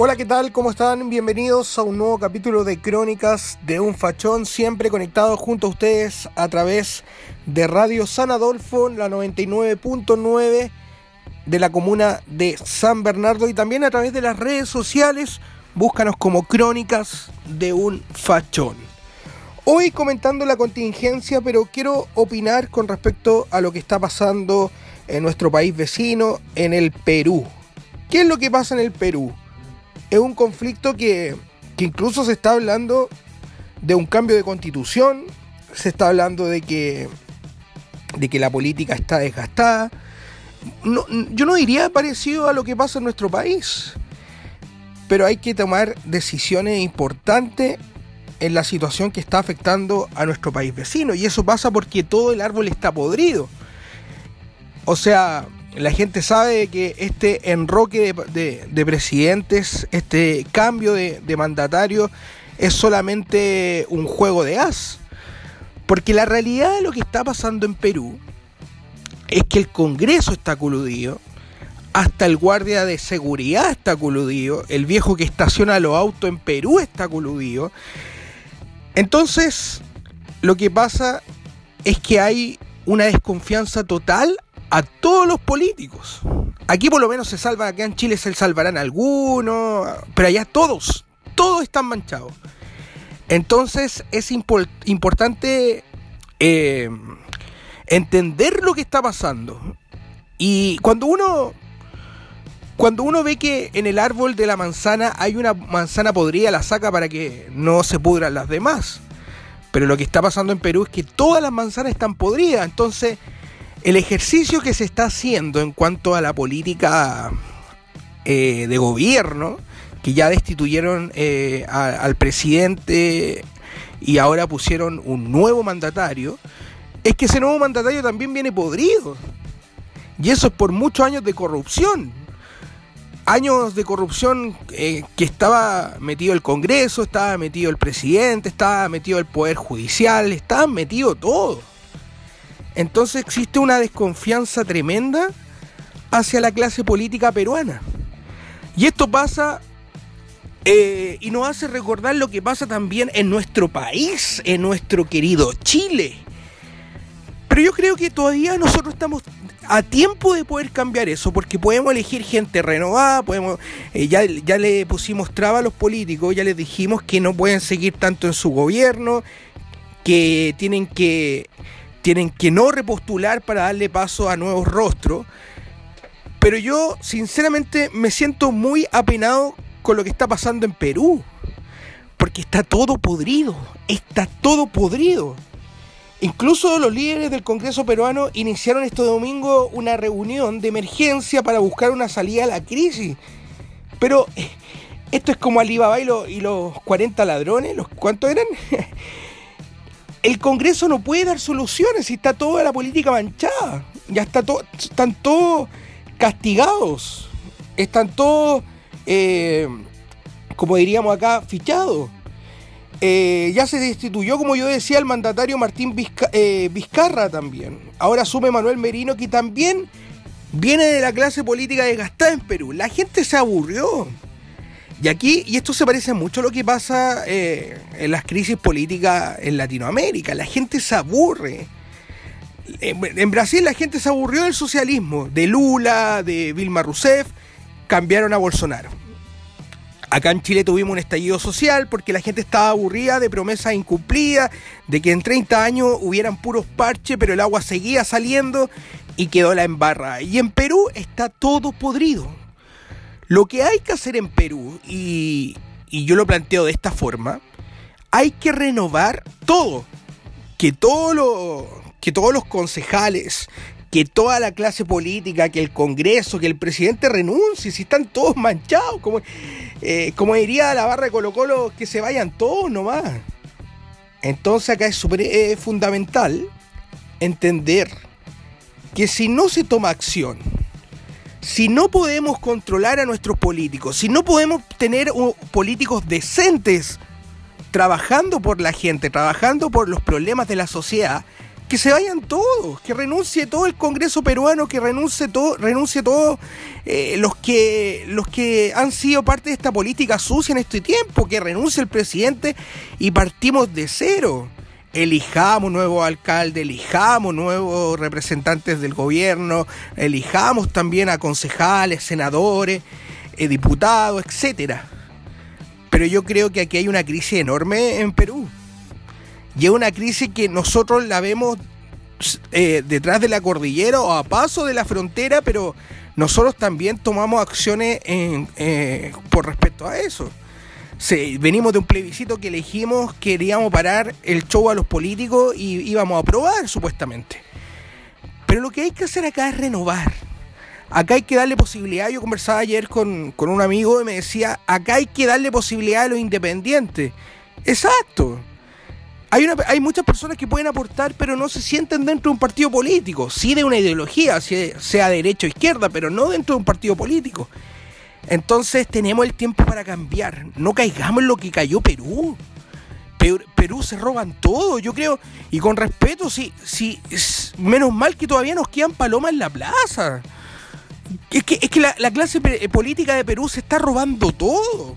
Hola, ¿qué tal? ¿Cómo están? Bienvenidos a un nuevo capítulo de Crónicas de un Fachón, siempre conectado junto a ustedes a través de Radio San Adolfo, la 99.9 de la comuna de San Bernardo y también a través de las redes sociales. Búscanos como Crónicas de un Fachón. Hoy comentando la contingencia, pero quiero opinar con respecto a lo que está pasando en nuestro país vecino, en el Perú. ¿Qué es lo que pasa en el Perú? Es un conflicto que, incluso se está hablando de un cambio de constitución, se está hablando de que, de que la política está desgastada. yo no diría parecido a lo que pasa en nuestro país, pero hay que tomar decisiones importantes en la situación que está afectando a nuestro país vecino. Y eso pasa porque todo el árbol está podrido. O sea, la gente sabe que este enroque de, presidentes, este cambio de, de mandatario, es solamente un juego de as. Porque la realidad de lo que está pasando en Perú es que el Congreso está coludido, hasta el guardia de seguridad está coludido, el viejo que estaciona los autos en Perú está coludido. Entonces, lo que pasa es que hay una desconfianza total a todos los políticos. Aquí por lo menos se salva, acá en Chile se salvarán algunos, pero allá todos, todos están manchados. Entonces es importante eh, entender lo que está pasando. Y cuando uno, cuando uno ve que en el árbol de la manzana hay una manzana podrida, la saca para que no se pudran las demás. Pero lo que está pasando en Perú es que todas las manzanas están podridas. Entonces el ejercicio que se está haciendo en cuanto a la política eh, de gobierno, que ya destituyeron eh, al presidente y ahora pusieron un nuevo mandatario, es que ese nuevo mandatario también viene podrido. Y eso es por muchos años de corrupción. Años de corrupción eh, que estaba metido el Congreso, estaba metido el presidente, estaba metido el Poder Judicial, estaba metido todo. Entonces existe una desconfianza tremenda hacia la clase política peruana. Y esto pasa eh, y nos hace recordar lo que pasa también en nuestro país, en nuestro querido Chile. Pero yo creo que todavía nosotros estamos a tiempo de poder cambiar eso, porque podemos elegir gente renovada, podemos, eh, ya, ya le pusimos traba a los políticos, ya les dijimos que no pueden seguir tanto en su gobierno, que tienen que tienen que no repostular para darle paso a nuevos rostros. Pero yo sinceramente me siento muy apenado con lo que está pasando en Perú. Porque está todo podrido, está todo podrido. Incluso los líderes del Congreso peruano iniciaron este domingo una reunión de emergencia para buscar una salida a la crisis. Pero eh, esto es como Alibaba y, y los 40 ladrones, ¿los cuántos eran? el Congreso no puede dar soluciones y está toda la política manchada. Ya está todo, están todos castigados. Están todos, eh, como diríamos acá, fichados. Eh, ya se destituyó, como yo decía, el mandatario Martín eh, Vizcarra también. Ahora asume Manuel Merino, que también viene de la clase política desgastada en Perú. La gente se aburrió. Y aquí, y esto se parece mucho a lo que pasa eh, en las crisis políticas en Latinoamérica, la gente se aburre. En Brasil la gente se aburrió del socialismo, de Lula, de Vilma Rousseff, cambiaron a Bolsonaro. Acá en Chile tuvimos un estallido social porque la gente estaba aburrida de promesas incumplidas, de que en 30 años hubieran puros parches, pero el agua seguía saliendo y quedó la embarra. Y en Perú está todo podrido. Lo que hay que hacer en Perú, y, yo lo planteo de esta forma, hay que renovar todo. Que, todo que todos los concejales, que toda la clase política, que el Congreso, que el presidente renuncie, si están todos manchados, como, eh, como diría la barra de Colo Colo, que se vayan todos nomás. Entonces acá es súper eh, fundamental entender que si no se toma acción, si no podemos controlar a nuestros políticos, si no podemos tener políticos decentes trabajando por la gente, trabajando por los problemas de la sociedad, que se vayan todos, que renuncie todo el Congreso peruano, que renuncie todo, renuncie todos eh, los que los que han sido parte de esta política sucia en este tiempo, que renuncie el presidente y partimos de cero. Elijamos nuevo alcalde, elijamos nuevos representantes del gobierno, elijamos también a concejales, senadores, eh, diputados, etcétera. Pero yo creo que aquí hay una crisis enorme en Perú y es una crisis que nosotros la vemos eh, detrás de la cordillera o a paso de la frontera, pero nosotros también tomamos acciones eh, por respecto a eso. Venimos de un plebiscito que elegimos, queríamos parar el show a los políticos y íbamos a aprobar supuestamente. Pero lo que hay que hacer acá es renovar. Acá hay que darle posibilidad, yo conversaba ayer con, con un amigo y me decía, acá hay que darle posibilidad a los independientes. Exacto. Hay, una, hay muchas personas que pueden aportar, pero no se sienten dentro de un partido político. Sí de una ideología, sea derecha o izquierda, pero no dentro de un partido político. Entonces tenemos el tiempo para cambiar. No caigamos en lo que cayó Perú. Perú, se roban todo, yo creo. Y con respeto, sí, sí, menos mal que todavía nos quedan palomas en la plaza. Es que, es que la, la clase política de Perú se está robando todo.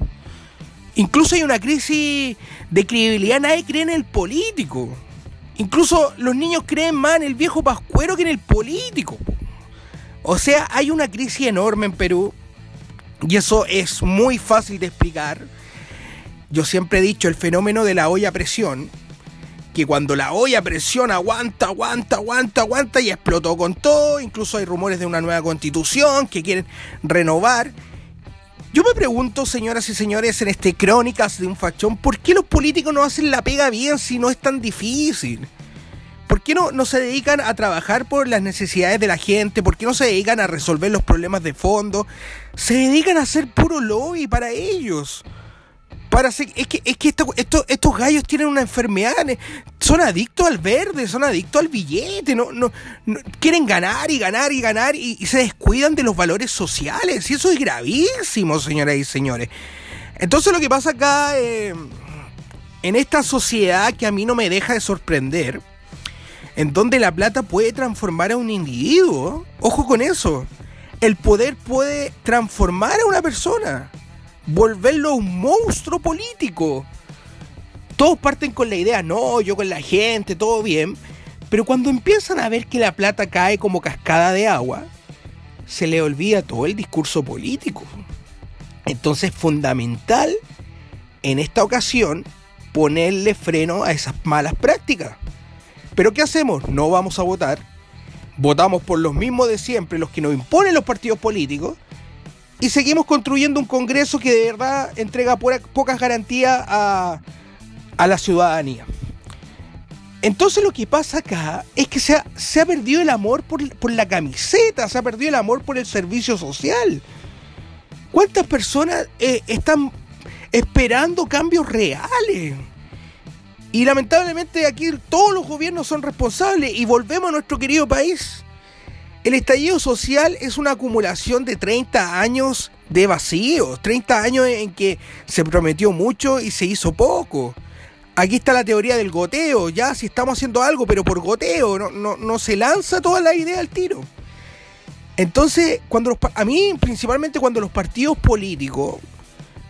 Incluso hay una crisis de credibilidad, nadie cree en el político. Incluso los niños creen más en el viejo pascuero que en el político. O sea, hay una crisis enorme en Perú y eso es muy fácil de explicar. Yo siempre he dicho el fenómeno de la olla presión, que cuando la olla a presión aguanta, aguanta, aguanta, aguanta y explotó con todo, incluso hay rumores de una nueva constitución que quieren renovar yo me pregunto, señoras y señores, en este Crónicas de un Fachón, ¿por qué los políticos no hacen la pega bien si no es tan difícil? ¿Por qué no, no se dedican a trabajar por las necesidades de la gente? ¿Por qué no se dedican a resolver los problemas de fondo? Se dedican a hacer puro lobby para ellos. Para es que, es que estos gallos tienen una enfermedad, son adictos al verde, son adictos al billete, no, no, quieren ganar y ganar y ganar y, se descuidan de los valores sociales. Y eso es gravísimo, señoras y señores. Entonces lo que pasa acá, eh, en esta sociedad que a mí no me deja de sorprender, en donde la plata puede transformar a un individuo, ojo con eso, el poder puede transformar a una persona volverlo un monstruo político. Todos parten con la idea, no, yo con la gente, todo bien. Pero cuando empiezan a ver que la plata cae como cascada de agua, se le olvida todo el discurso político. Entonces es fundamental en esta ocasión ponerle freno a esas malas prácticas. Pero ¿qué hacemos? No vamos a votar. Votamos por los mismos de siempre, los que nos imponen los partidos políticos y seguimos construyendo un Congreso que de verdad entrega pocas garantías a, la ciudadanía. Entonces lo que pasa acá es que se ha, se ha perdido el amor por, la camiseta, se ha perdido el amor por el servicio social. ¿Cuántas personas eh, están esperando cambios reales? Y lamentablemente aquí todos los gobiernos son responsables y volvemos a nuestro querido país el estallido social es una acumulación de 30 años de vacíos, 30 años en que se prometió mucho y se hizo poco. Aquí está la teoría del goteo, ya si estamos haciendo algo, pero por goteo, no, no, se lanza toda la idea al tiro. Entonces, cuando a mí principalmente cuando los partidos políticos,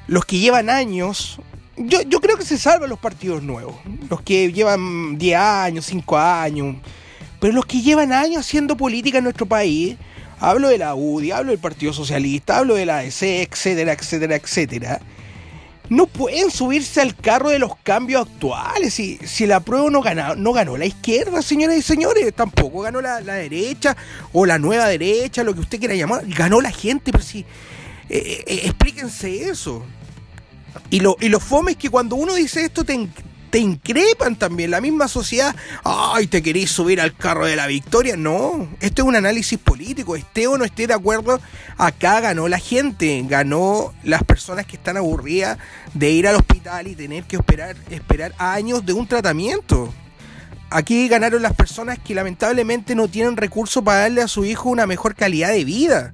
los que llevan años, yo, yo creo que se salvan los partidos nuevos, los que llevan 10 años, 5 años, pero los que llevan años haciendo política en nuestro país, hablo de la UDI, hablo del Partido Socialista, hablo de la ADC, etcétera, etcétera, etcétera, no pueden subirse al carro de los cambios actuales. Si, si la prueba no ganó, no ganó la izquierda, señoras y señores, tampoco ganó la, derecha o la nueva derecha, lo que usted quiera llamar, ganó la gente, pero si, eh, eh, explíquense eso. Y lo, y lo fome es que cuando uno dice esto te, te increpan también. La misma sociedad, ay, te querés subir al carro de la victoria. No, esto es un análisis político. Esté o no esté de acuerdo, acá ganó la gente, ganó las personas que están aburridas de ir al hospital y tener que esperar, esperar años de un tratamiento. Aquí ganaron las personas que lamentablemente no tienen recursos para darle a su hijo una mejor calidad de vida.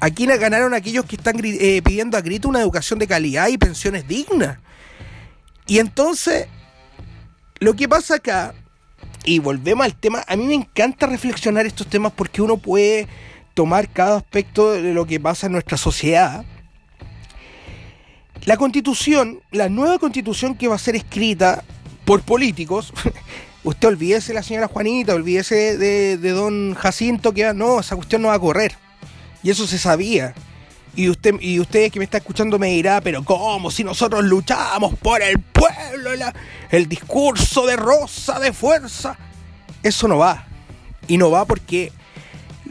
Aquí ganaron aquellos que están eh, pidiendo a grito una educación de calidad y pensiones dignas. Y entonces, lo que pasa acá, y volvemos al tema, a mí me encanta reflexionar estos temas porque uno puede tomar cada aspecto de lo que pasa en nuestra sociedad. La constitución, la nueva constitución que va a ser escrita por políticos, usted olvídese la señora Juanita, olvídese de, de don Jacinto, que no, esa cuestión no va a correr. Y eso se sabía. Y usted, y que me está escuchando me dirá, pero ¿cómo? Si nosotros luchamos por el pueblo, el discurso de rosa, de fuerza. Eso no va. Y no va porque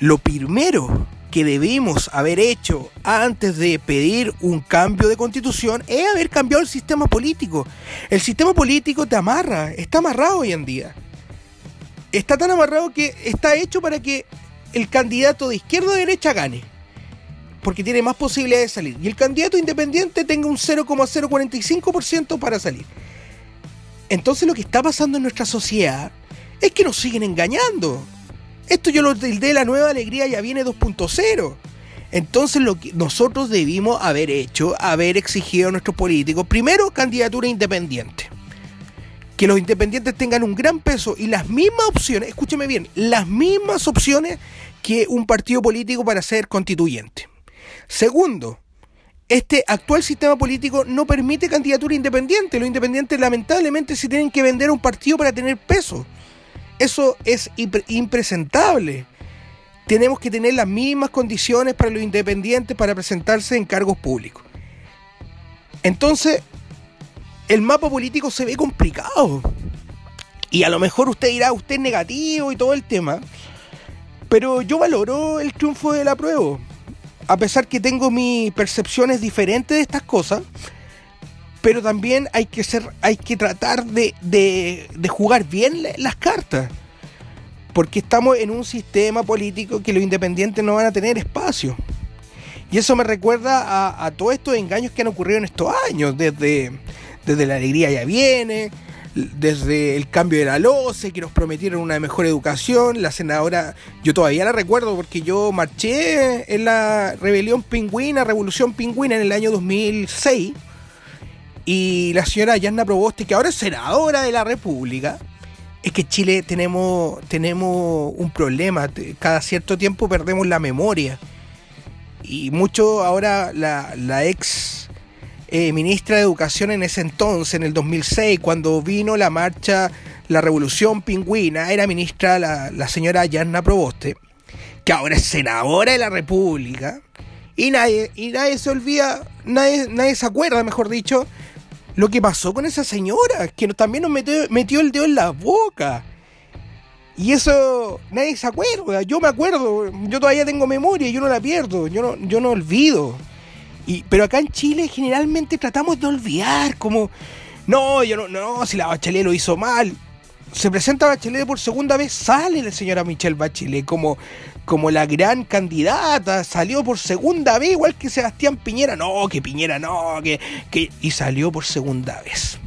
lo primero que debimos haber hecho antes de pedir un cambio de constitución es haber cambiado el sistema político. El sistema político te amarra, está amarrado hoy en día. Está tan amarrado que está hecho para que el candidato de izquierda o derecha gane. Porque tiene más posibilidades de salir. Y el candidato independiente tenga un 0,045% para salir. Entonces lo que está pasando en nuestra sociedad es que nos siguen engañando. Esto yo lo de la nueva alegría ya viene 2.0. Entonces lo que nosotros debimos haber hecho, haber exigido a nuestros políticos, primero candidatura independiente. Que los independientes tengan un gran peso y las mismas opciones, escúcheme bien, las mismas opciones que un partido político para ser constituyente. Segundo, este actual sistema político no permite candidatura independiente. Los independientes lamentablemente se tienen que vender a un partido para tener peso. Eso es impresentable. Tenemos que tener las mismas condiciones para los independientes para presentarse en cargos públicos. Entonces, el mapa político se ve complicado. Y a lo mejor usted dirá, usted es negativo y todo el tema. Pero yo valoro el triunfo de la prueba. A pesar que tengo mis percepciones diferentes de estas cosas, pero también hay que ser, hay que tratar de, jugar bien las cartas. Porque estamos en un sistema político que los independientes no van a tener espacio. Y eso me recuerda a, a todos estos engaños que han ocurrido en estos años, desde, desde la alegría ya viene, desde el cambio de la LOCE, que nos prometieron una mejor educación. La senadora, yo todavía la recuerdo porque yo marché en la rebelión pingüina, revolución pingüina en el año 2006 y la señora Yanna Proboste, que ahora es senadora de la República, es que Chile tenemos, tenemos un problema. Cada cierto tiempo perdemos la memoria. Y mucho ahora la, ex eh, ministra de Educación en ese entonces, en el 2006, cuando vino la marcha, la revolución pingüina, era ministra la, señora Yanna Proboste, que ahora es senadora de la República. Y nadie, nadie se olvida, nadie, nadie se acuerda, mejor dicho, lo que pasó con esa señora, que también nos metió, el dedo en la boca. Y eso nadie se acuerda, yo me acuerdo, yo todavía tengo memoria, yo no la pierdo, yo no, yo no olvido. Y, pero acá en Chile generalmente tratamos de olvidar, como, no, yo no, no, si la Bachelet lo hizo mal. Se presenta Bachelet por segunda vez, sale la señora Michelle Bachelet como, como la gran candidata, salió por segunda vez, igual que Sebastián Piñera, no, que Piñera no, que, que y salió por segunda vez.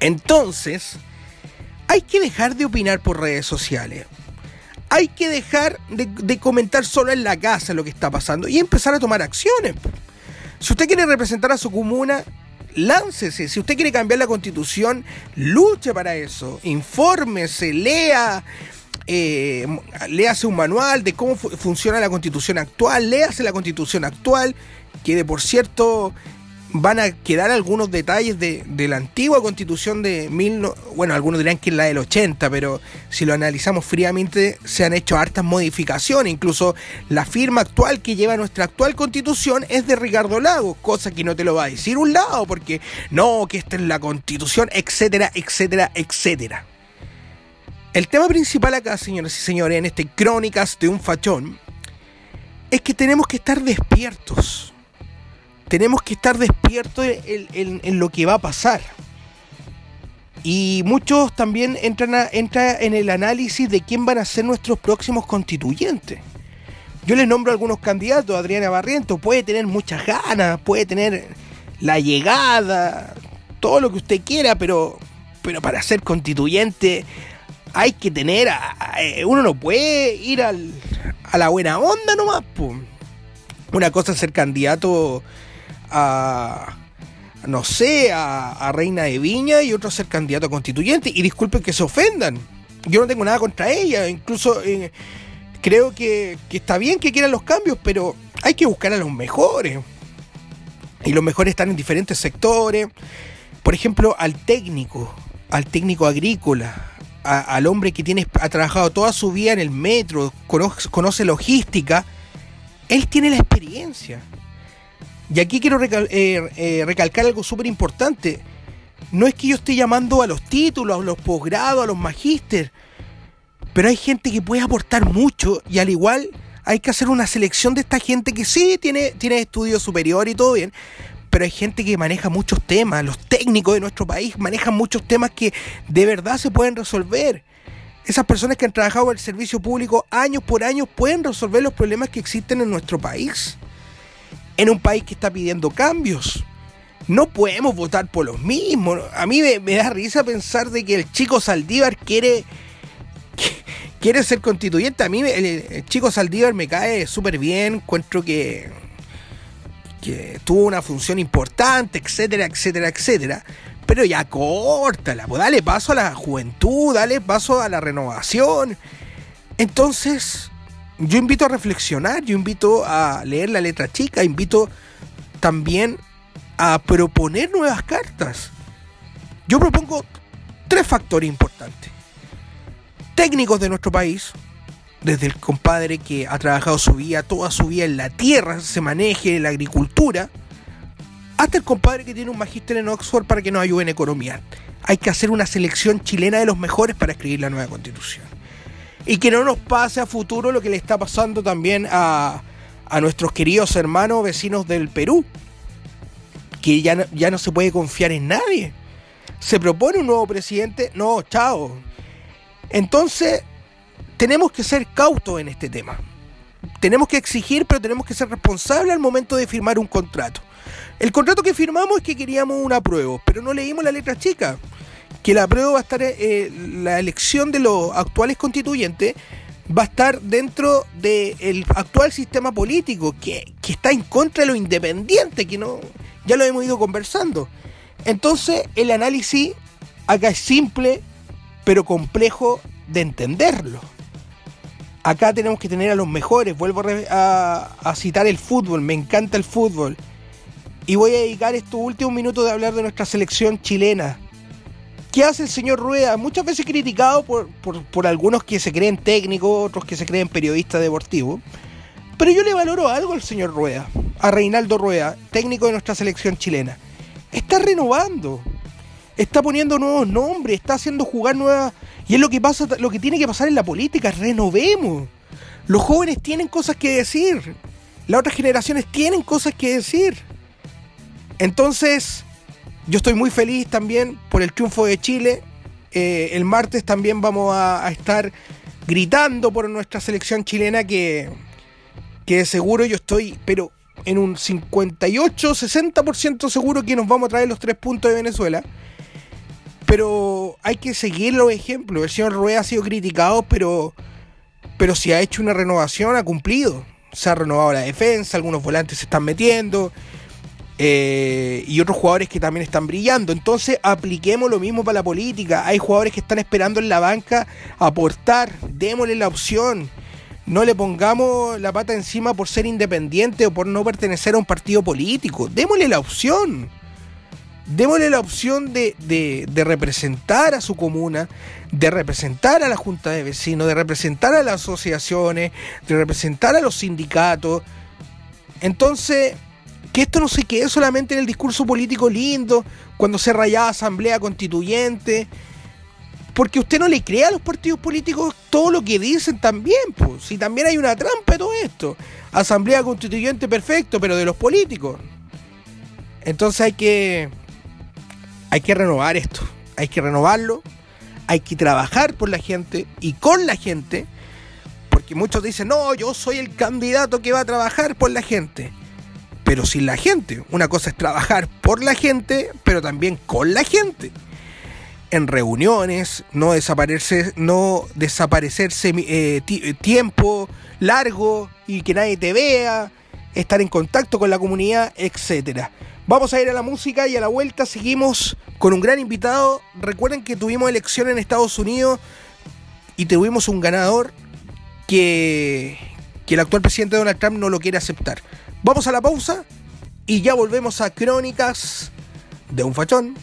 Entonces, hay que dejar de opinar por redes sociales. Hay que dejar de, comentar solo en la casa lo que está pasando y empezar a tomar acciones. Si usted quiere representar a su comuna, láncese. Si usted quiere cambiar la constitución, luche para eso. Infórmese, lea, eh, léase un manual de cómo funciona la constitución actual, léase la constitución actual, que de por cierto van a quedar algunos detalles de, la antigua constitución de mil, bueno, algunos dirán que es la del 80, pero si lo analizamos fríamente se han hecho hartas modificaciones, incluso la firma actual que lleva nuestra actual constitución es de Ricardo Lagos, cosa que no te lo va a decir un lado, porque no, que esta es la constitución, etcétera, etcétera, etcétera. El tema principal acá, señoras y señores, en este Crónicas de un Fachón, es que tenemos que estar despiertos. Tenemos que estar despiertos en, lo que va a pasar. Y muchos también entran, a, en el análisis de quién van a ser nuestros próximos constituyentes. Yo les nombro algunos candidatos, Adriana Barriento puede tener muchas ganas, puede tener la llegada, todo lo que usted quiera, pero, pero para ser constituyente hay que tener, uno no puede ir a la buena onda nomás. Una cosa es ser candidato a, no sé, a, Reina de Viña y otro ser candidato a constituyente. Y disculpen que se ofendan, yo no tengo nada contra ella, incluso eh, creo que, que está bien que quieran los cambios, pero hay que buscar a los mejores. Y los mejores están en diferentes sectores. Por ejemplo, al técnico, al técnico agrícola, al hombre que tiene, ha trabajado toda su vida en el metro, conoce, logística, él tiene la experiencia. Y aquí quiero eh, eh, recalcar algo súper importante. No es que yo esté llamando a los títulos, a los posgrados, a los magísteres, pero hay gente que puede aportar mucho y al igual hay que hacer una selección de esta gente que sí tiene, tiene estudios superiores y todo bien, pero hay gente que maneja muchos temas, los técnicos de nuestro país manejan muchos temas que de verdad se pueden resolver. Esas personas que han trabajado en el servicio público años por años pueden resolver los problemas que existen en nuestro país. En un país que está pidiendo cambios. No podemos votar por los mismos. A mí me, da risa pensar de que el chico Saldívar quiere, quiere ser constituyente. A mí el chico Saldívar me cae súper bien. Encuentro que que tuvo una función importante, etcétera, etcétera, etcétera. Pero ya córtala, pues dale paso a la juventud, dale paso a la renovación. Entonces, yo invito a reflexionar, yo invito a leer la letra chica, invito también a proponer nuevas cartas. Yo propongo tres factores importantes. Técnicos de nuestro país, desde el compadre que ha trabajado su vida, toda su vida en la tierra, se maneje en la agricultura, hasta el compadre que tiene un magíster en Oxford para que nos ayude en economía. Hay que hacer una selección chilena de los mejores para escribir la nueva constitución. Y que no nos pase a futuro lo que le está pasando también a, a nuestros queridos hermanos vecinos del Perú, que ya no, ya no se puede confiar en nadie. Se propone un nuevo presidente, no, chao. Entonces, tenemos que ser cautos en este tema. Tenemos que exigir, pero tenemos que ser responsables al momento de firmar un contrato. El contrato que firmamos es que queríamos una prueba, pero no leímos la letra chica. Que la prueba va a estar, eh, la elección de los actuales constituyentes va a estar dentro del actual sistema político, que, que, está en contra de lo independiente, que no, ya lo hemos ido conversando. Entonces, el análisis acá es simple, pero complejo de entenderlo acá tenemos que tener a los mejores. Vuelvo a, citar el fútbol, me encanta el fútbol. Y voy a dedicar estos últimos minutos de hablar de nuestra selección chilena. ¿Qué hace el señor Rueda? Muchas veces criticado por, por, algunos que se creen técnicos, otros que se creen periodistas deportivos. Pero yo le valoro algo al señor Rueda, a Reinaldo Rueda, técnico de nuestra selección chilena. Está renovando, está poniendo nuevos nombres, está haciendo jugar nuevas, y es lo que pasa, lo que tiene que pasar en la política, renovemos. Los jóvenes tienen cosas que decir. Las otras generaciones tienen cosas que decir. Entonces, yo estoy muy feliz también por el triunfo de Chile. Eh, el martes también vamos a, estar gritando por nuestra selección chilena que, que seguro yo estoy, pero en un 58, 60% seguro que nos vamos a traer los tres puntos de Venezuela. Pero hay que seguir los ejemplos. El señor Rueda ha sido criticado, pero, pero si ha hecho una renovación, ha cumplido. Se ha renovado la defensa, algunos volantes se están metiendo. Eh, y otros jugadores que también están brillando. Entonces apliquemos lo mismo para la política. Hay jugadores que están esperando en la banca aportar. Démosle la opción. No le pongamos la pata encima por ser independiente o por no pertenecer a un partido político. Démosle la opción démosle la opción de, de, representar a su comuna, de representar a la junta de vecinos, de representar a las asociaciones, de representar a los sindicatos. Entonces, que esto no se quede solamente en el discurso político lindo, cuando se rayaba asamblea constituyente, porque usted no le crea a los partidos políticos todo lo que dicen también, pues, si también hay una trampa de todo esto. Asamblea constituyente perfecto, pero de los políticos. Entonces hay que hay que renovar esto. hay que renovarlo, hay que trabajar por la gente y con la gente, porque muchos dicen, no, yo soy el candidato que va a trabajar por la gente, pero sin la gente. Una cosa es trabajar por la gente, pero también con la gente. En reuniones, no desaparecerse, no desaparecerse eh, eh, tiempo largo y que nadie te vea, estar en contacto con la comunidad, etcétera. Vamos a ir a la música y a la vuelta seguimos con un gran invitado. Recuerden que tuvimos elección en Estados Unidos y tuvimos un ganador que, que el actual presidente Donald Trump no lo quiere aceptar. Vamos a la pausa y ya volvemos a Crónicas de un Fachón.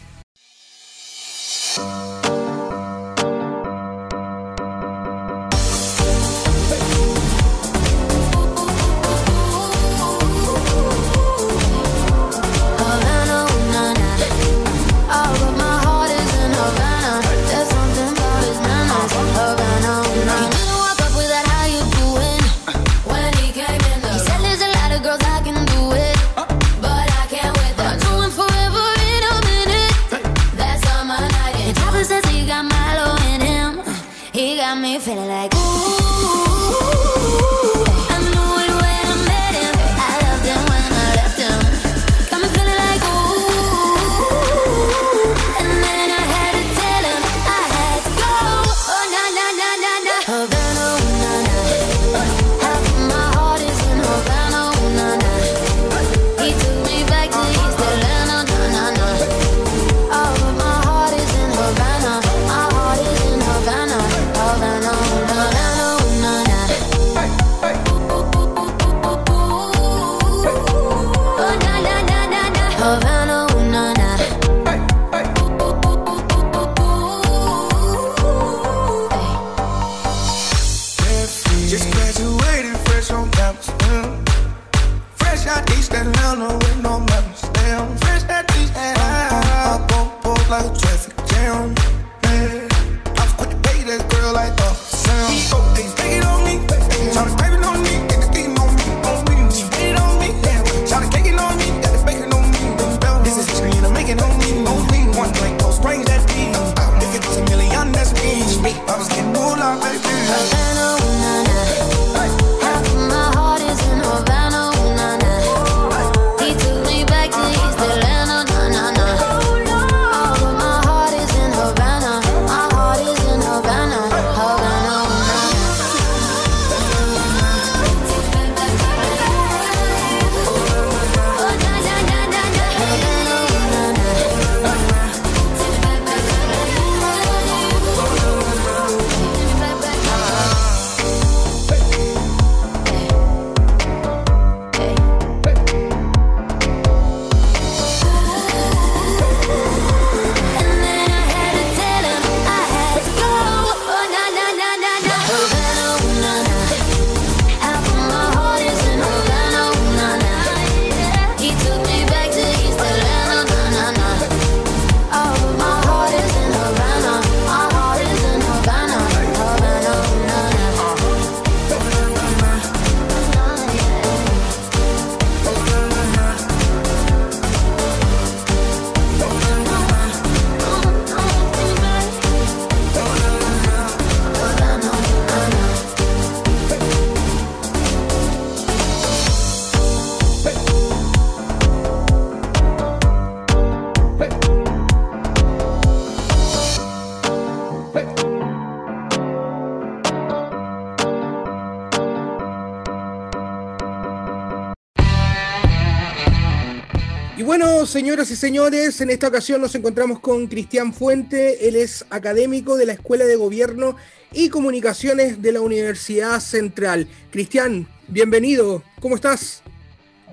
Señoras y señores, en esta ocasión nos encontramos con Cristian Fuente, él es académico de la Escuela de Gobierno y Comunicaciones de la Universidad Central. Cristian, bienvenido, ¿cómo estás?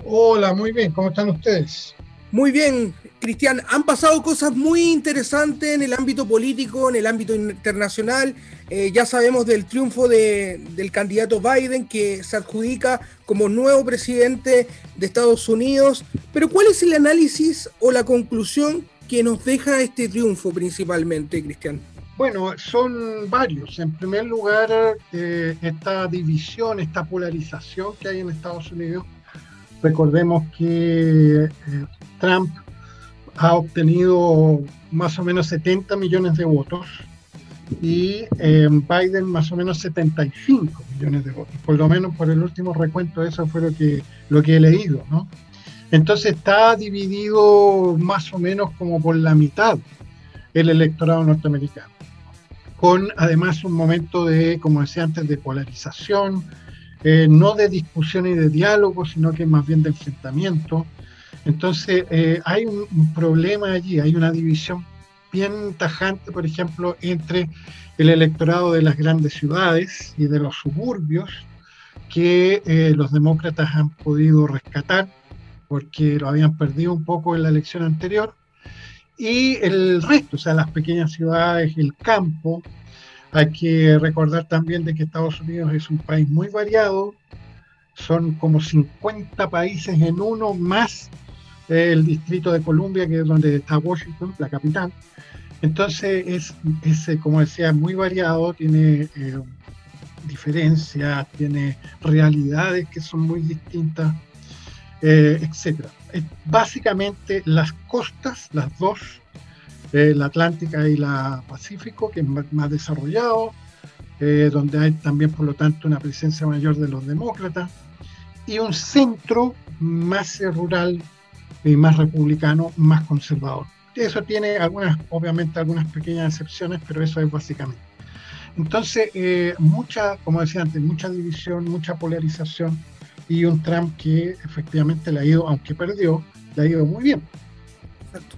Hola, muy bien, ¿cómo están ustedes? Muy bien, Cristian, han pasado cosas muy interesantes en el ámbito político, en el ámbito internacional. Eh, ya sabemos del triunfo del candidato Biden que se adjudica como nuevo presidente de Estados Unidos. Pero ¿cuál es el análisis o la conclusión que nos deja este triunfo principalmente, Cristian? Bueno, son varios. En primer lugar, eh, esta división, esta polarización que hay en Estados Unidos. Recordemos que eh, Trump ha obtenido más o menos 70 millones de votos y eh, Biden más o menos 75 millones de votos. Por lo menos por el último recuento, eso fue lo que, lo que he leído, ¿no? Entonces está dividido más o menos como por la mitad el electorado norteamericano, con además un momento de, como decía antes, de polarización, eh, no de discusión y de diálogo, sino que más bien de enfrentamiento. Entonces eh, hay un, problema allí, hay una división bien tajante, por ejemplo, entre el electorado de las grandes ciudades y de los suburbios, que eh, los demócratas han podido rescatar porque lo habían perdido un poco en la elección anterior, y el resto, o sea, las pequeñas ciudades, el campo. Hay que recordar también de que Estados Unidos es un país muy variado, son como 50 países en uno, más el Distrito de Columbia, que es donde está Washington, la capital. Entonces es, es como decía, muy variado, tiene eh, diferencias, tiene realidades que son muy distintas eh, etcétera. básicamente las costas, las dos, eh, la Atlántica y la Pacífico, que es más, desarrollado, eh, donde hay también, por lo tanto, una presencia mayor de los demócratas, y un centro más rural más republicano, más conservador. Eso tiene algunas, obviamente, algunas pequeñas excepciones, pero eso es básicamente. Entonces, mucha, como decía antes, mucha división, mucha polarización y un Trump que efectivamente le ha ido, aunque perdió, le ha ido muy bien. Exacto.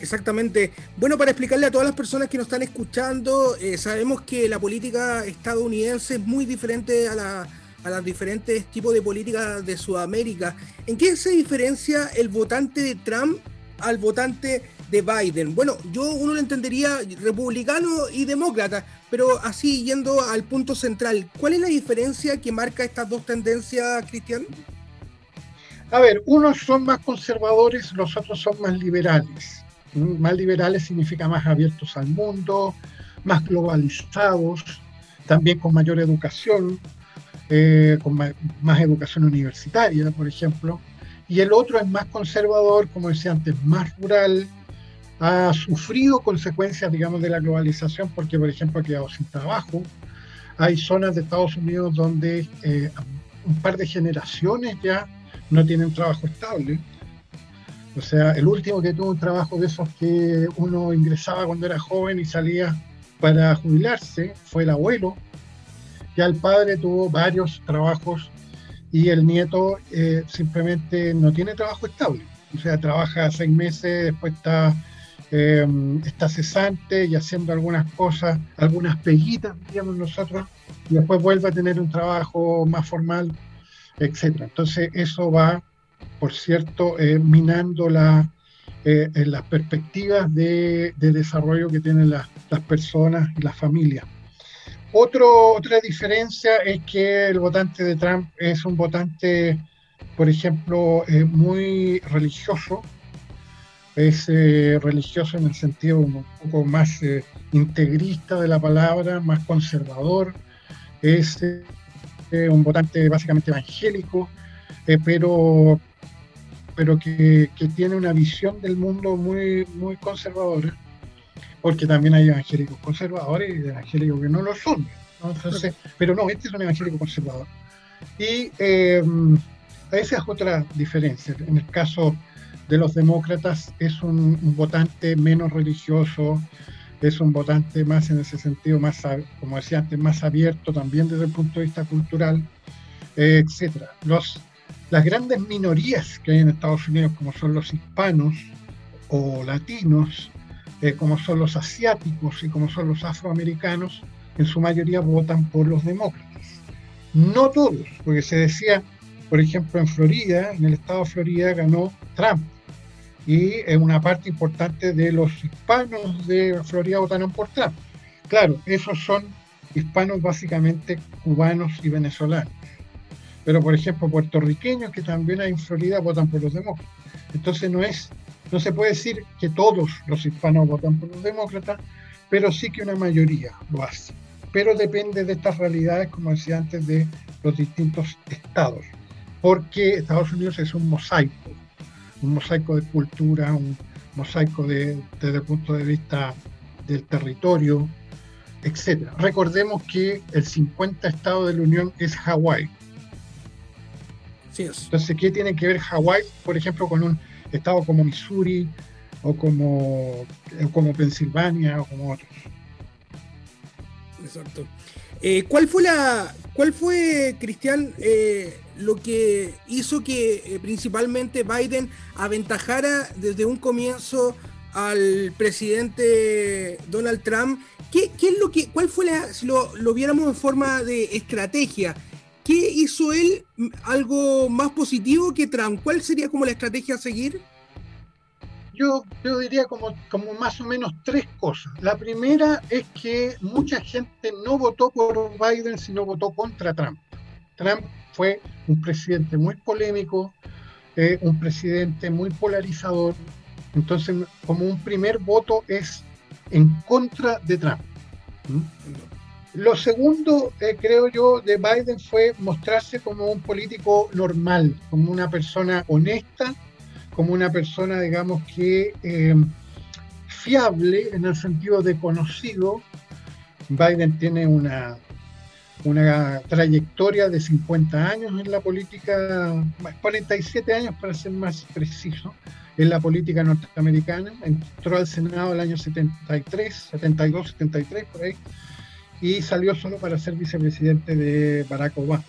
Exactamente. Bueno, para explicarle a todas las personas que nos están escuchando, eh, sabemos que la política estadounidense es muy diferente a, la, a los diferentes tipos de política de Sudamérica. ¿En qué se diferencia el votante de Trump al votante de Biden? Bueno, yo uno lo entendería republicano y demócrata, pero así yendo al punto central, ¿cuál es la diferencia que marca estas dos tendencias, Cristian? A ver, unos son más conservadores, los otros son más liberales. Mm, más liberales significa más abiertos al mundo, más globalizados, también con mayor educación, eh, con más, educación universitaria, por ejemplo. Y el otro es más conservador, como decía antes, más rural, ha sufrido consecuencias, digamos, de la globalización, porque, por ejemplo, ha quedado sin trabajo. Hay zonas de Estados Unidos donde eh, un par de generaciones ya no tienen trabajo estable. O sea, el último que tuvo un trabajo de esos que uno ingresaba cuando era joven y salía para jubilarse fue el abuelo. Ya el padre tuvo varios trabajos y el nieto eh, simplemente no tiene trabajo estable. O sea, trabaja seis meses, después está eh, está cesante y haciendo algunas cosas, algunas peguitas, digamos nosotros, y después vuelve a tener un trabajo más formal, etcétera. Entonces eso va, por cierto, eh, minando la, eh, las perspectivas de, desarrollo que tienen las personas y las familias. Otro, otra diferencia es que el votante de Trump es un votante, por ejemplo, muy religioso, es eh, religioso en el sentido un poco más eh, integrista de la palabra, más conservador, es eh, un votante básicamente evangélico, pero, pero que, tiene una visión del mundo muy, muy conservadora, porque también hay evangélicos conservadores y evangélicos que no lo son. pero no, este es un evangélico conservador. Y esa es otra diferencia. En el caso de los demócratas es un, votante menos religioso, es un votante más en ese sentido, más, como decía antes, más abierto también desde el punto de vista cultural, eh, etc. Los, las grandes minorías que hay en Estados Unidos, como son los hispanos o latinos, eh, como son los asiáticos y como son los afroamericanos, en su mayoría votan por los demócratas. No todos, porque se decía, por ejemplo, en Florida, en el estado de Florida ganó Trump, y una parte importante de los hispanos de Florida votaron por Trump. Claro, esos son hispanos básicamente cubanos y venezolanos. Pero, por ejemplo, puertorriqueños que también hay en Florida votan por los demócratas. Entonces no es, no se puede decir que todos los hispanos votan por los demócratas, pero sí que una mayoría lo hace. Pero depende de estas realidades, como decía antes, de los distintos estados. Porque Estados Unidos es un mosaico un mosaico de cultura, un mosaico desde el punto de vista del territorio, etc. Recordemos que el 50 estado de la Unión es Hawái. Entonces, ¿qué tiene que ver Hawái, por ejemplo, con un estado como Missouri o como, como Pensilvania o como otros? Exacto. Eh, ¿Cuál fue la, cuál fue, Cristian, eh, lo que hizo que eh, principalmente Biden aventajara desde un comienzo al presidente Donald Trump? ¿Qué, es lo que, cuál fue la, si lo, lo viéramos en forma de estrategia? ¿Qué hizo él algo más positivo que Trump? ¿Cuál sería como la estrategia a seguir? Yo, yo diría como, como más o menos tres cosas. La primera es que mucha gente no votó por Biden, sino votó contra Trump. Trump fue un presidente muy polémico, eh, un presidente muy polarizador. Entonces, como un primer voto es en contra de Trump. Lo segundo, eh, creo yo, de Biden fue mostrarse como un político normal, como una persona honesta, como una persona, digamos, que eh, fiable en el sentido de conocido. Biden tiene una, una trayectoria de 50 años en la política, 47 años para ser más preciso, en la política norteamericana. Entró al Senado el año 73, 72, 73, por ahí y salió solo para ser vicepresidente de Barack Obama.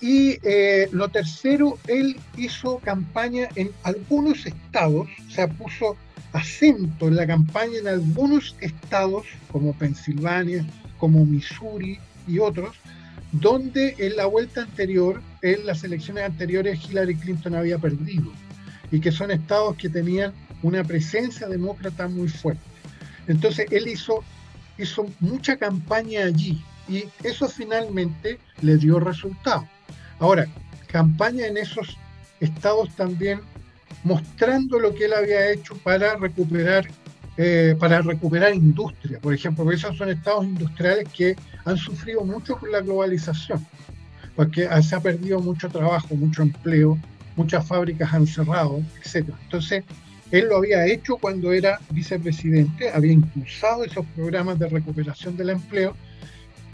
Y eh, lo tercero, él hizo campaña en algunos estados, o sea, puso acento en la campaña en algunos estados, como Pensilvania, como Missouri y otros, donde en la vuelta anterior, en las elecciones anteriores, Hillary Clinton había perdido, y que son estados que tenían una presencia demócrata muy fuerte. Entonces, él hizo hizo mucha campaña allí y eso finalmente le dio resultado. Ahora, campaña en esos estados también mostrando lo que él había hecho para recuperar eh, para recuperar industria, por ejemplo, porque esos son estados industriales que han sufrido mucho con la globalización, porque se ha perdido mucho trabajo, mucho empleo, muchas fábricas han cerrado, etc. Entonces, él lo había hecho cuando era vicepresidente, había impulsado esos programas de recuperación del empleo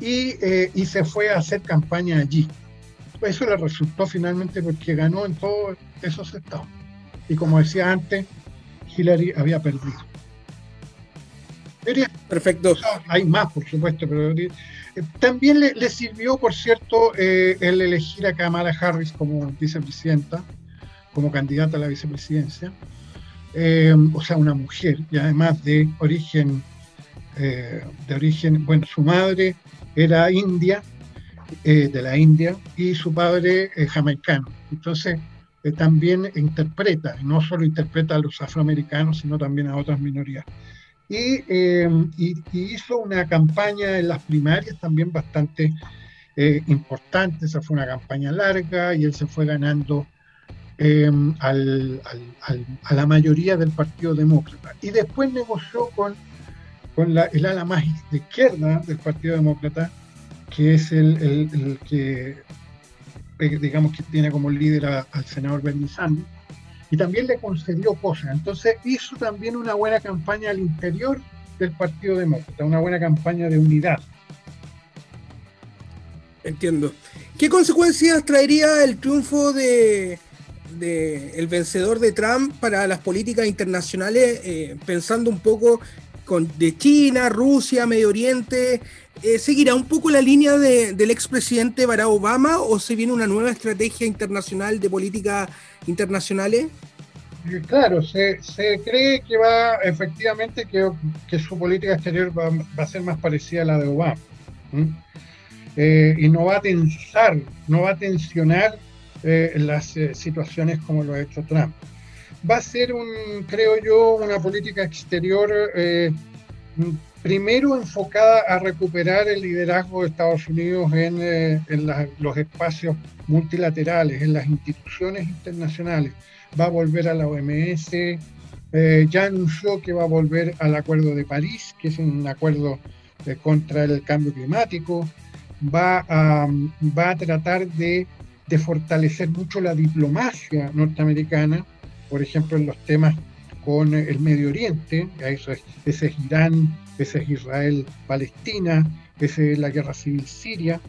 eh, y, se fue a hacer campaña allí. Eso le resultó finalmente porque ganó en todos esos estados. Y como decía antes, Hillary había perdido. Perfecto. Hay más, por supuesto, pero eh, también le, sirvió, por cierto, eh, el elegir a Kamala Harris como vicepresidenta, como candidata a la vicepresidencia. Eh, o sea, una mujer, y además de origen, eh, de origen, bueno, su madre era india, eh, de la India, y su padre jamaicano. Entonces, también interpreta, no solo interpreta a los afroamericanos, sino también a otras minorías. Y, y, hizo una campaña en las primarias también bastante importante, esa fue una campaña larga y él se fue ganando Em, a la mayoría del Partido Demócrata. Y después negoció con, con el ala más de izquierda del Partido Demócrata, que es el, el, que, eh, digamos, que tiene como líder al senador Bernie Sanders, y también le concedió cosas. Entonces hizo también una buena campaña al interior del Partido Demócrata, una buena campaña de unidad. Entiendo. ¿Qué consecuencias traería el triunfo de, el vencedor de Trump para las políticas internacionales, eh, pensando un poco de China, Rusia, Medio Oriente, eh, ¿seguirá un poco la línea del expresidente Barack Obama o se viene una nueva estrategia internacional de políticas internacionales? Claro, se, cree que va efectivamente que, su política exterior va, a ser más parecida a la de Obama. Eh, y no va a tensar, no va a tensionar eh, las eh, situaciones como lo ha hecho Trump. Va a ser, un, creo yo, una política exterior eh, primero enfocada a recuperar el liderazgo de Estados Unidos en, en los espacios multilaterales, en las instituciones internacionales. Va a volver a la OMS, ya anunció que va a volver al Acuerdo de París, que es un acuerdo contra el cambio climático, va va a tratar de de fortalecer mucho la diplomacia norteamericana, por ejemplo, en los temas con el Medio Oriente, ese es Irán, ese es Israel-Palestina, esa es la guerra civil siria,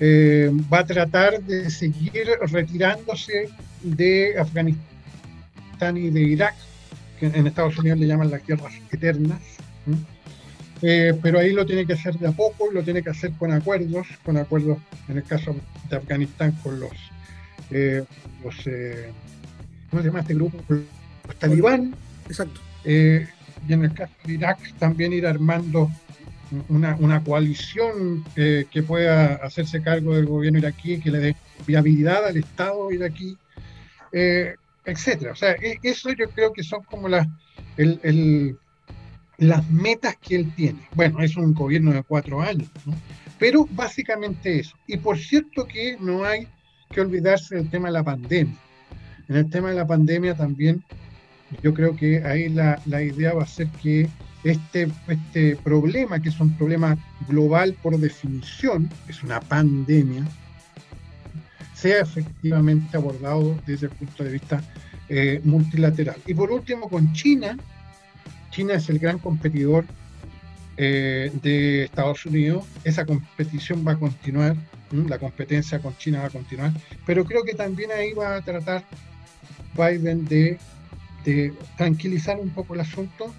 eh, va a tratar de seguir retirándose de Afganistán y de Irak, que en Estados Unidos le llaman las guerras eternas, pero ahí lo tiene que hacer de a poco, lo tiene que hacer con acuerdos, con acuerdos, en el caso de Afganistán, con los, eh, los ¿cómo se llama este grupo? Los talibán. Exacto. y en el caso de Irak también ir armando una, coalición eh, que pueda hacerse cargo del gobierno iraquí, que le dé viabilidad al Estado iraquí, eh, etcétera. O sea, e, eso yo creo que son como las, las metas que él tiene. Bueno, es un gobierno de cuatro años, pero básicamente eso. Y por cierto que no hay que olvidarse del tema de la pandemia. En el tema de la pandemia también, yo creo que ahí la, la idea va a ser que este, este problema, que es un problema global por definición, es una pandemia, sea efectivamente abordado desde el punto de vista eh, multilateral. Y por último, con China, China es el gran competidor eh, de Estados Unidos, esa competición va a continuar, la competencia con China va a continuar, pero creo que también ahí va a tratar Biden de, tranquilizar un poco el asunto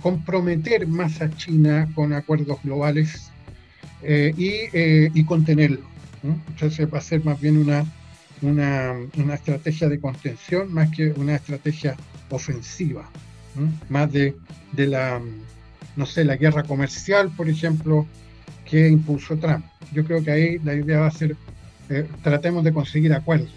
comprometer más a China con acuerdos globales eh, eh, y, contenerlo. Entonces va a ser más bien una, una, estrategia de contención más que una estrategia ofensiva, más de, de, la, no sé, la guerra comercial, por ejemplo, que impulsó Trump. Yo creo que ahí la idea va a ser, eh, tratemos de conseguir acuerdos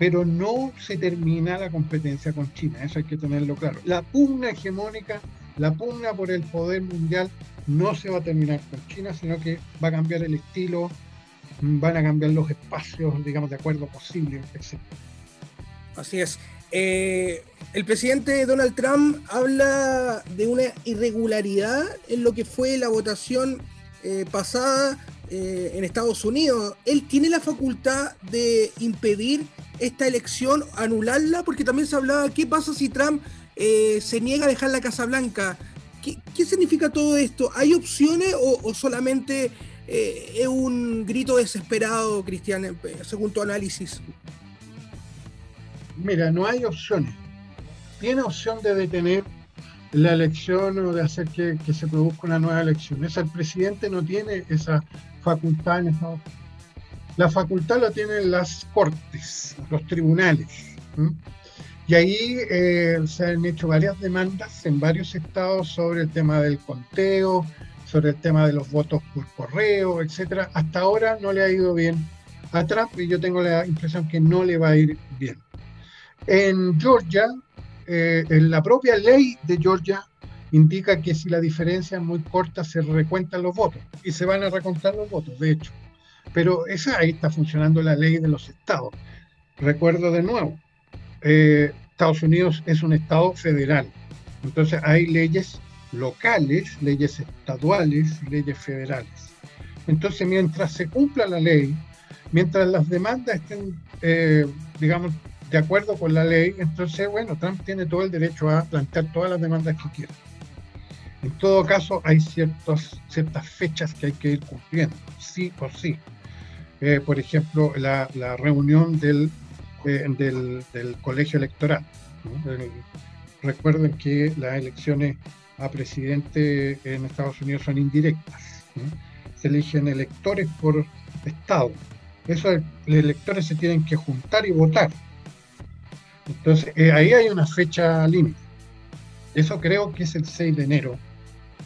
pero no se termina la competencia con China, eso hay que tenerlo claro. La pugna hegemónica, la pugna por el poder mundial no se va a terminar con China, sino que va a cambiar el estilo, van a cambiar los espacios, digamos, de acuerdo posible, etc. Así es. Eh, el presidente Donald Trump habla de una irregularidad en lo que fue la votación eh, pasada eh, en Estados Unidos. Él tiene la facultad de impedir esta elección, anularla, porque también se hablaba, ¿qué pasa si Trump eh, se niega a dejar la Casa Blanca? ¿Qué, significa todo esto? ¿Hay opciones o, solamente eh, es un grito desesperado, Cristian, según tu análisis? Mira, no hay opciones. Tiene opción de detener la elección o de hacer que, se produzca una nueva elección. El presidente no tiene esa facultad en Estados Unidos la facultad la tienen las cortes, los tribunales. Y ahí eh, se han hecho varias demandas en varios estados sobre el tema del conteo, sobre el tema de los votos por correo, etcétera. Hasta ahora no le ha ido bien a Trump y yo tengo la impresión que no le va a ir bien. En Georgia, eh, la propia ley de Georgia indica que si la diferencia es muy corta se recuentan los votos y se van a recontar los votos, de hecho. Pero esa, ahí está funcionando la ley de los estados. Recuerdo de nuevo, eh, Estados Unidos es un estado federal. Entonces hay leyes locales, leyes estaduales leyes federales. Entonces mientras se cumpla la ley, mientras las demandas estén, eh, digamos, de acuerdo con la ley, entonces, bueno, Trump tiene todo el derecho a plantear todas las demandas que quiera. En todo caso, hay ciertos, ciertas fechas que hay que ir cumpliendo, sí o sí. Eh, por ejemplo, la, reunión del, eh, del, colegio electoral. recuerden que las elecciones a presidente en Estados Unidos son indirectas. Se eligen electores por estado. Eso, los electores se tienen que juntar y votar. Entonces, eh, ahí hay una fecha límite. Eso creo que es el 6 de enero.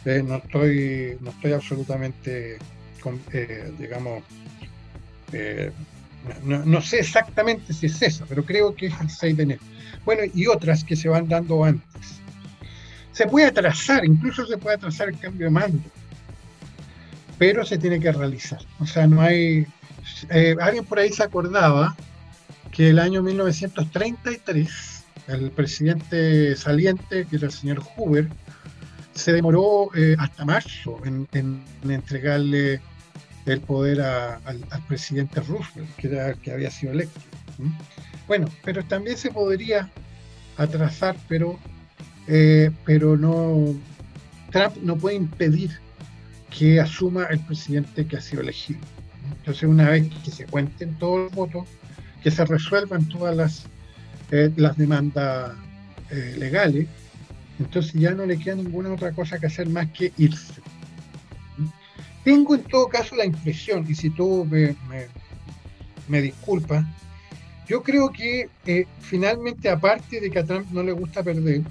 no, estoy, no estoy absolutamente, digamos, eh, no, sé exactamente si es esa, pero creo que es el 6 de enero. Bueno, y otras que se van dando antes. Se puede atrasar, incluso se puede atrasar el cambio de mando, pero se tiene que realizar. O sea, no hay... Eh, alguien por ahí se acordaba que el año 1933, el presidente saliente, que era el señor Hoover, se demoró eh, hasta marzo en entregarle el poder al, presidente Roosevelt, que, era, que había sido electo. Bueno, pero también se podría atrasar, pero, eh, pero no, Trump no puede impedir que asuma el presidente que ha sido elegido. Entonces, una vez que se cuenten todos los votos, que se resuelvan todas las, eh, las demandas eh, legales, entonces ya no le queda ninguna otra cosa que hacer más que irse. Tengo en todo caso la impresión, y si tú me, me, disculpas, yo creo que eh, finalmente, aparte de que a Trump no le gusta perder,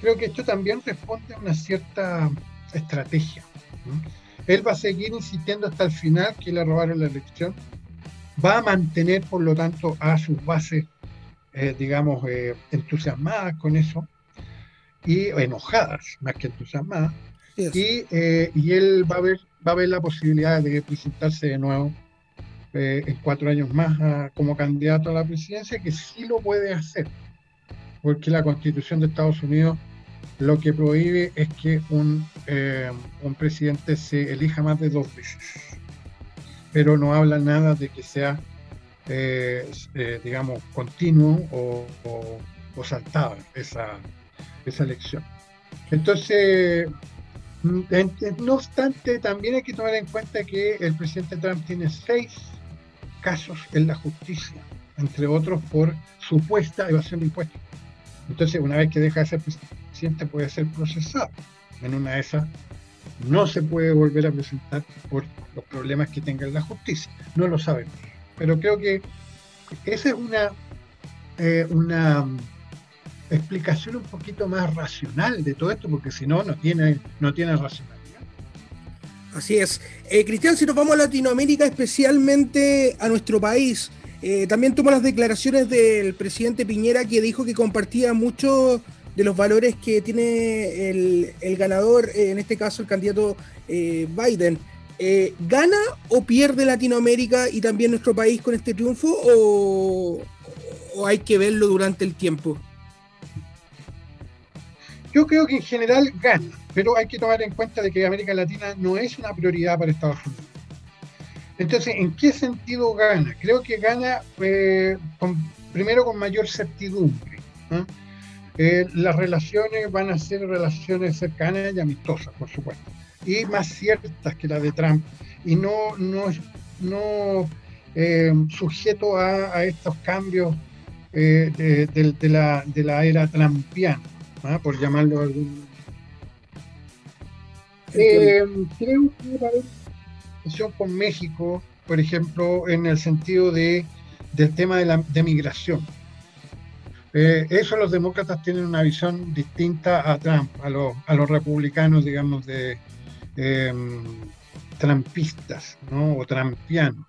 creo que esto también responde a una cierta estrategia. Él va a seguir insistiendo hasta el final que le robaron la elección, va a mantener, por lo tanto, a sus bases, eh, digamos, eh, entusiasmadas con eso, y enojadas, más que entusiasmadas, y, y, él va a ver va a haber la posibilidad de presentarse de nuevo eh, en cuatro años más como candidato a la presidencia, que sí lo puede hacer, porque la constitución de Estados Unidos lo que prohíbe es que un, eh, un presidente se elija más de dos veces, pero no habla nada de que sea, eh, digamos, continuo o, o, saltada esa, esa elección. Entonces, no obstante, también hay que tomar en cuenta que el presidente Trump tiene seis casos en la justicia, entre otros por supuesta evasión de impuestos. Entonces, una vez que deja de ser presidente, puede ser procesado. En una de esas, no se puede volver a presentar por los problemas que tenga en la justicia. No lo sabemos. Pero creo que esa es una, eh, una explicación un poquito más racional de todo esto, porque si no, no tiene, no tiene racionalidad. Así es. Eh, Cristian, si nos vamos a Latinoamérica, especialmente a nuestro país, eh, también toma las declaraciones del presidente Piñera que dijo que compartía muchos de los valores que tiene el, el ganador, eh, en este caso el candidato Biden. ¿Gana o pierde Latinoamérica y también nuestro país con este triunfo o, o hay que verlo durante el tiempo? Yo creo que en general gana, pero hay que tomar en cuenta de que América Latina no es una prioridad para Estados Unidos. Entonces, ¿en qué sentido gana? Creo que gana eh, primero con mayor certidumbre. Eh, las relaciones van a ser relaciones cercanas y amistosas, por supuesto, y más ciertas que las de Trump, y no, no, no eh, sujeto a, estos cambios de, la, de la era trumpiana. ¿ah? por llamarlo algún. Eh, creo que va a haber con México, por ejemplo, en el sentido de, del tema de, la, de migración. Eh, eso los demócratas tienen una visión distinta a Trump, a, los, a los republicanos, digamos, de em, trampistas ¿no? o trampianos.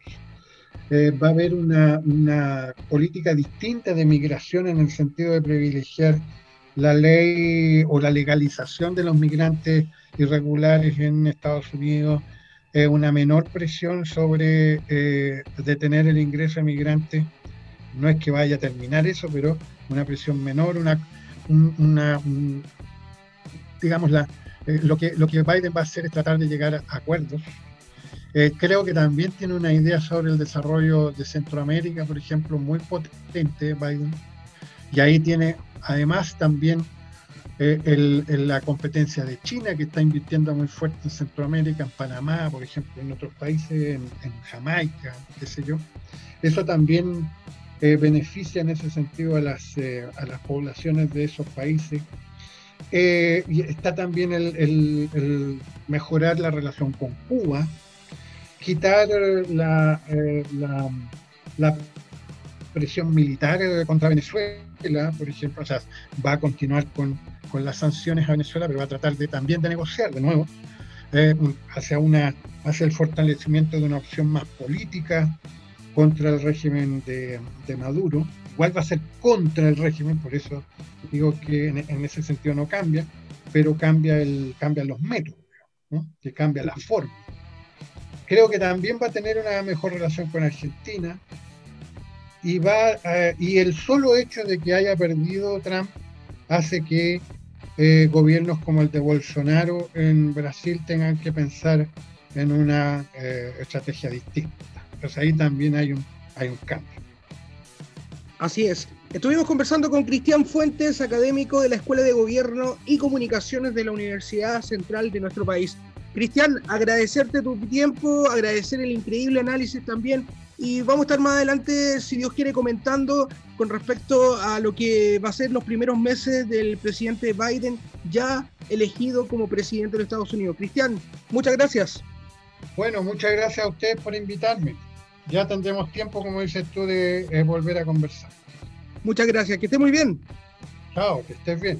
Eh, va a haber una, una, política distinta de migración en el sentido de privilegiar la ley o la legalización de los migrantes irregulares en Estados Unidos, es una menor presión sobre eh, detener el ingreso de migrantes. No es que vaya a terminar eso, pero una presión menor, una, una digamos, la, eh, lo, que, lo que Biden va a hacer es tratar de llegar a acuerdos. Eh, creo que también tiene una idea sobre el desarrollo de Centroamérica, por ejemplo, muy potente Biden. Y ahí tiene Además, también eh, la competencia de China, que está invirtiendo muy fuerte en Centroamérica, en Panamá, por ejemplo, en otros países, en, Jamaica, qué sé yo. Eso también eh, beneficia en ese sentido a las, eh, a las poblaciones de esos países. y está también el, mejorar la relación con Cuba, quitar la, la presión militar contra Venezuela por ejemplo, o sea, va a continuar con, con, las sanciones a Venezuela, pero va a tratar de, también de negociar de nuevo eh, hacia, una, hacia el fortalecimiento de una opción más política contra el régimen de, Maduro. Igual va a ser contra el régimen, por eso digo que en, ese sentido no cambia, pero cambia el, cambian los métodos, que cambia la forma. Creo que también va a tener una mejor relación con Argentina, y, va, y el solo hecho de que haya perdido Trump hace que eh, gobiernos como el de Bolsonaro en Brasil tengan que pensar en una eh, estrategia distinta. Entonces ahí también hay un, hay un cambio. Así es. Estuvimos conversando con Cristian Fuentes, académico de la Escuela de Gobierno y Comunicaciones de la Universidad Central de nuestro país. Cristian, agradecerte tu tiempo, agradecer el increíble análisis también y vamos a estar más adelante, si Dios quiere, comentando con respecto a lo que va a ser los primeros meses del presidente Biden ya elegido como presidente de Estados Unidos. Cristian, muchas gracias. Bueno, muchas gracias a ustedes por invitarme. Ya tendremos tiempo, como dices tú, de eh, volver a conversar. Muchas gracias, que esté muy bien. Chao, que estés bien.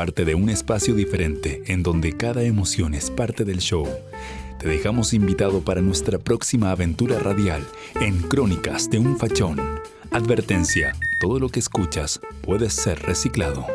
Parte de un espacio diferente en donde cada emoción es parte del show. Te dejamos invitado para nuestra próxima aventura radial en Crónicas de un Fachón. Advertencia, todo lo que escuchas puede ser reciclado.